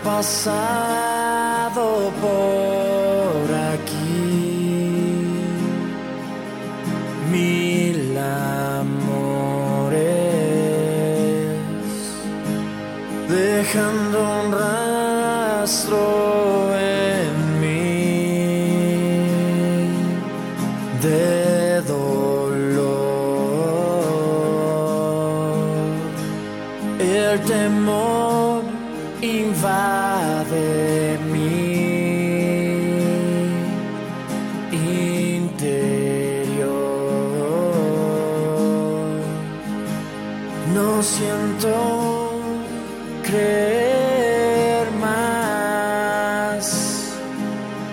pasado por aquí mil amores, dejando un rastro en mí de dolor. El temor invade mi interior. No siento creer más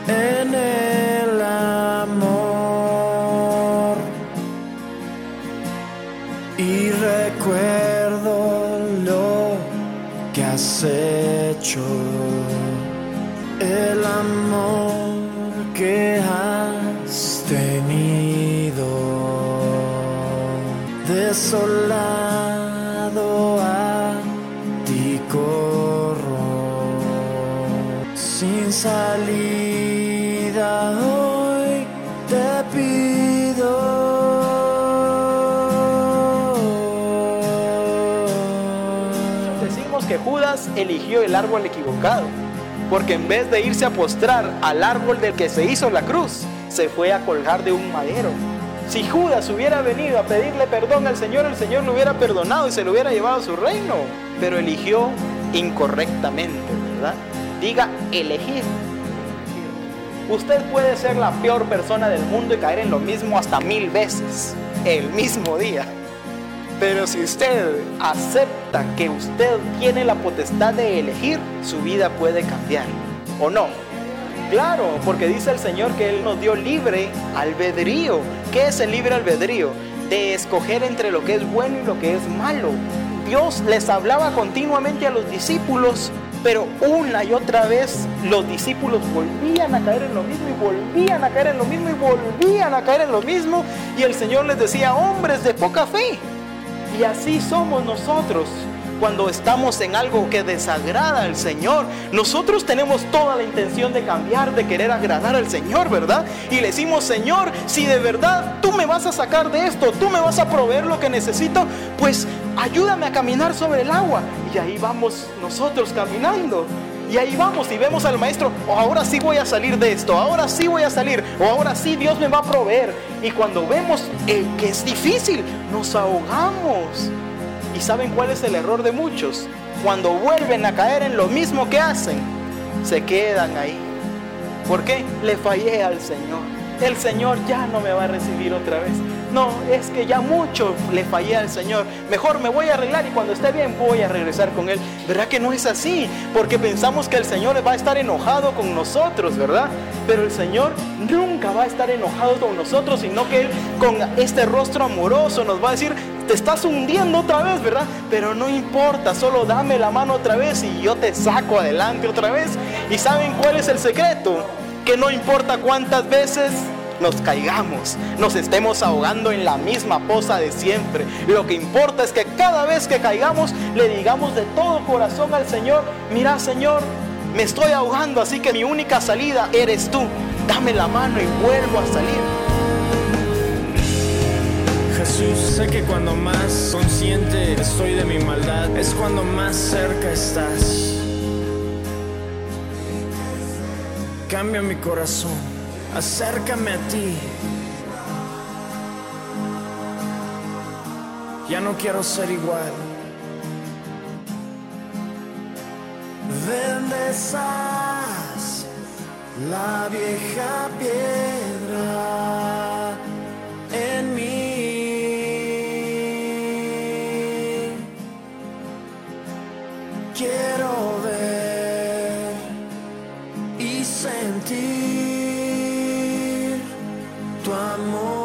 en el amor y recuerdo has hecho, el amor que has tenido, desolado a ti corro, sin salida Judas eligió el árbol equivocado, porque en vez de irse a postrar al árbol del que se hizo la cruz, se fue a colgar de un madero. Si Judas hubiera venido a pedirle perdón al Señor, el Señor lo hubiera perdonado y se lo hubiera llevado a su reino, pero eligió incorrectamente, ¿verdad? Diga elegir. Usted puede ser la peor persona del mundo y caer en lo mismo hasta mil veces, el mismo día. Pero si usted acepta que usted tiene la potestad de elegir, su vida puede cambiar. ¿O no? Claro, porque dice el Señor que Él nos dio libre albedrío. ¿Qué es el libre albedrío? De escoger entre lo que es bueno y lo que es malo. Dios les hablaba continuamente a los discípulos, pero una y otra vez los discípulos volvían a caer en lo mismo y volvían a caer en lo mismo y volvían a caer en lo mismo. Y el Señor les decía, hombres de poca fe. Y así somos nosotros cuando estamos en algo que desagrada al Señor. Nosotros tenemos toda la intención de cambiar, de querer agradar al Señor, ¿verdad? Y le decimos, Señor, si de verdad tú me vas a sacar de esto, tú me vas a proveer lo que necesito, pues ayúdame a caminar sobre el agua. Y ahí vamos nosotros caminando. Y ahí vamos y vemos al maestro, oh, ahora sí voy a salir de esto, ahora sí voy a salir, o ahora sí Dios me va a proveer. Y cuando vemos eh, que es difícil, nos ahogamos. ¿Y saben cuál es el error de muchos? Cuando vuelven a caer en lo mismo que hacen, se quedan ahí. ¿Por qué? Le fallé al Señor. El Señor ya no me va a recibir otra vez. No, es que ya mucho le fallé al Señor. Mejor me voy a arreglar y cuando esté bien voy a regresar con Él. ¿Verdad que no es así? Porque pensamos que el Señor va a estar enojado con nosotros, ¿verdad? Pero el Señor nunca va a estar enojado con nosotros, sino que Él con este rostro amoroso nos va a decir, te estás hundiendo otra vez, ¿verdad? Pero no importa, solo dame la mano otra vez y yo te saco adelante otra vez. ¿Y saben cuál es el secreto? Que no importa cuántas veces nos caigamos, nos estemos ahogando en la misma poza de siempre. Lo que importa es que cada vez que caigamos le digamos de todo corazón al Señor, mira Señor, me estoy ahogando, así que mi única salida eres tú. Dame la mano y vuelvo a salir. Jesús, sé que cuando más consciente estoy de mi maldad es cuando más cerca estás. Cambia mi corazón, acércame a ti. Ya no quiero ser igual. Ven, deshaz la vieja piedra sentir tu amor.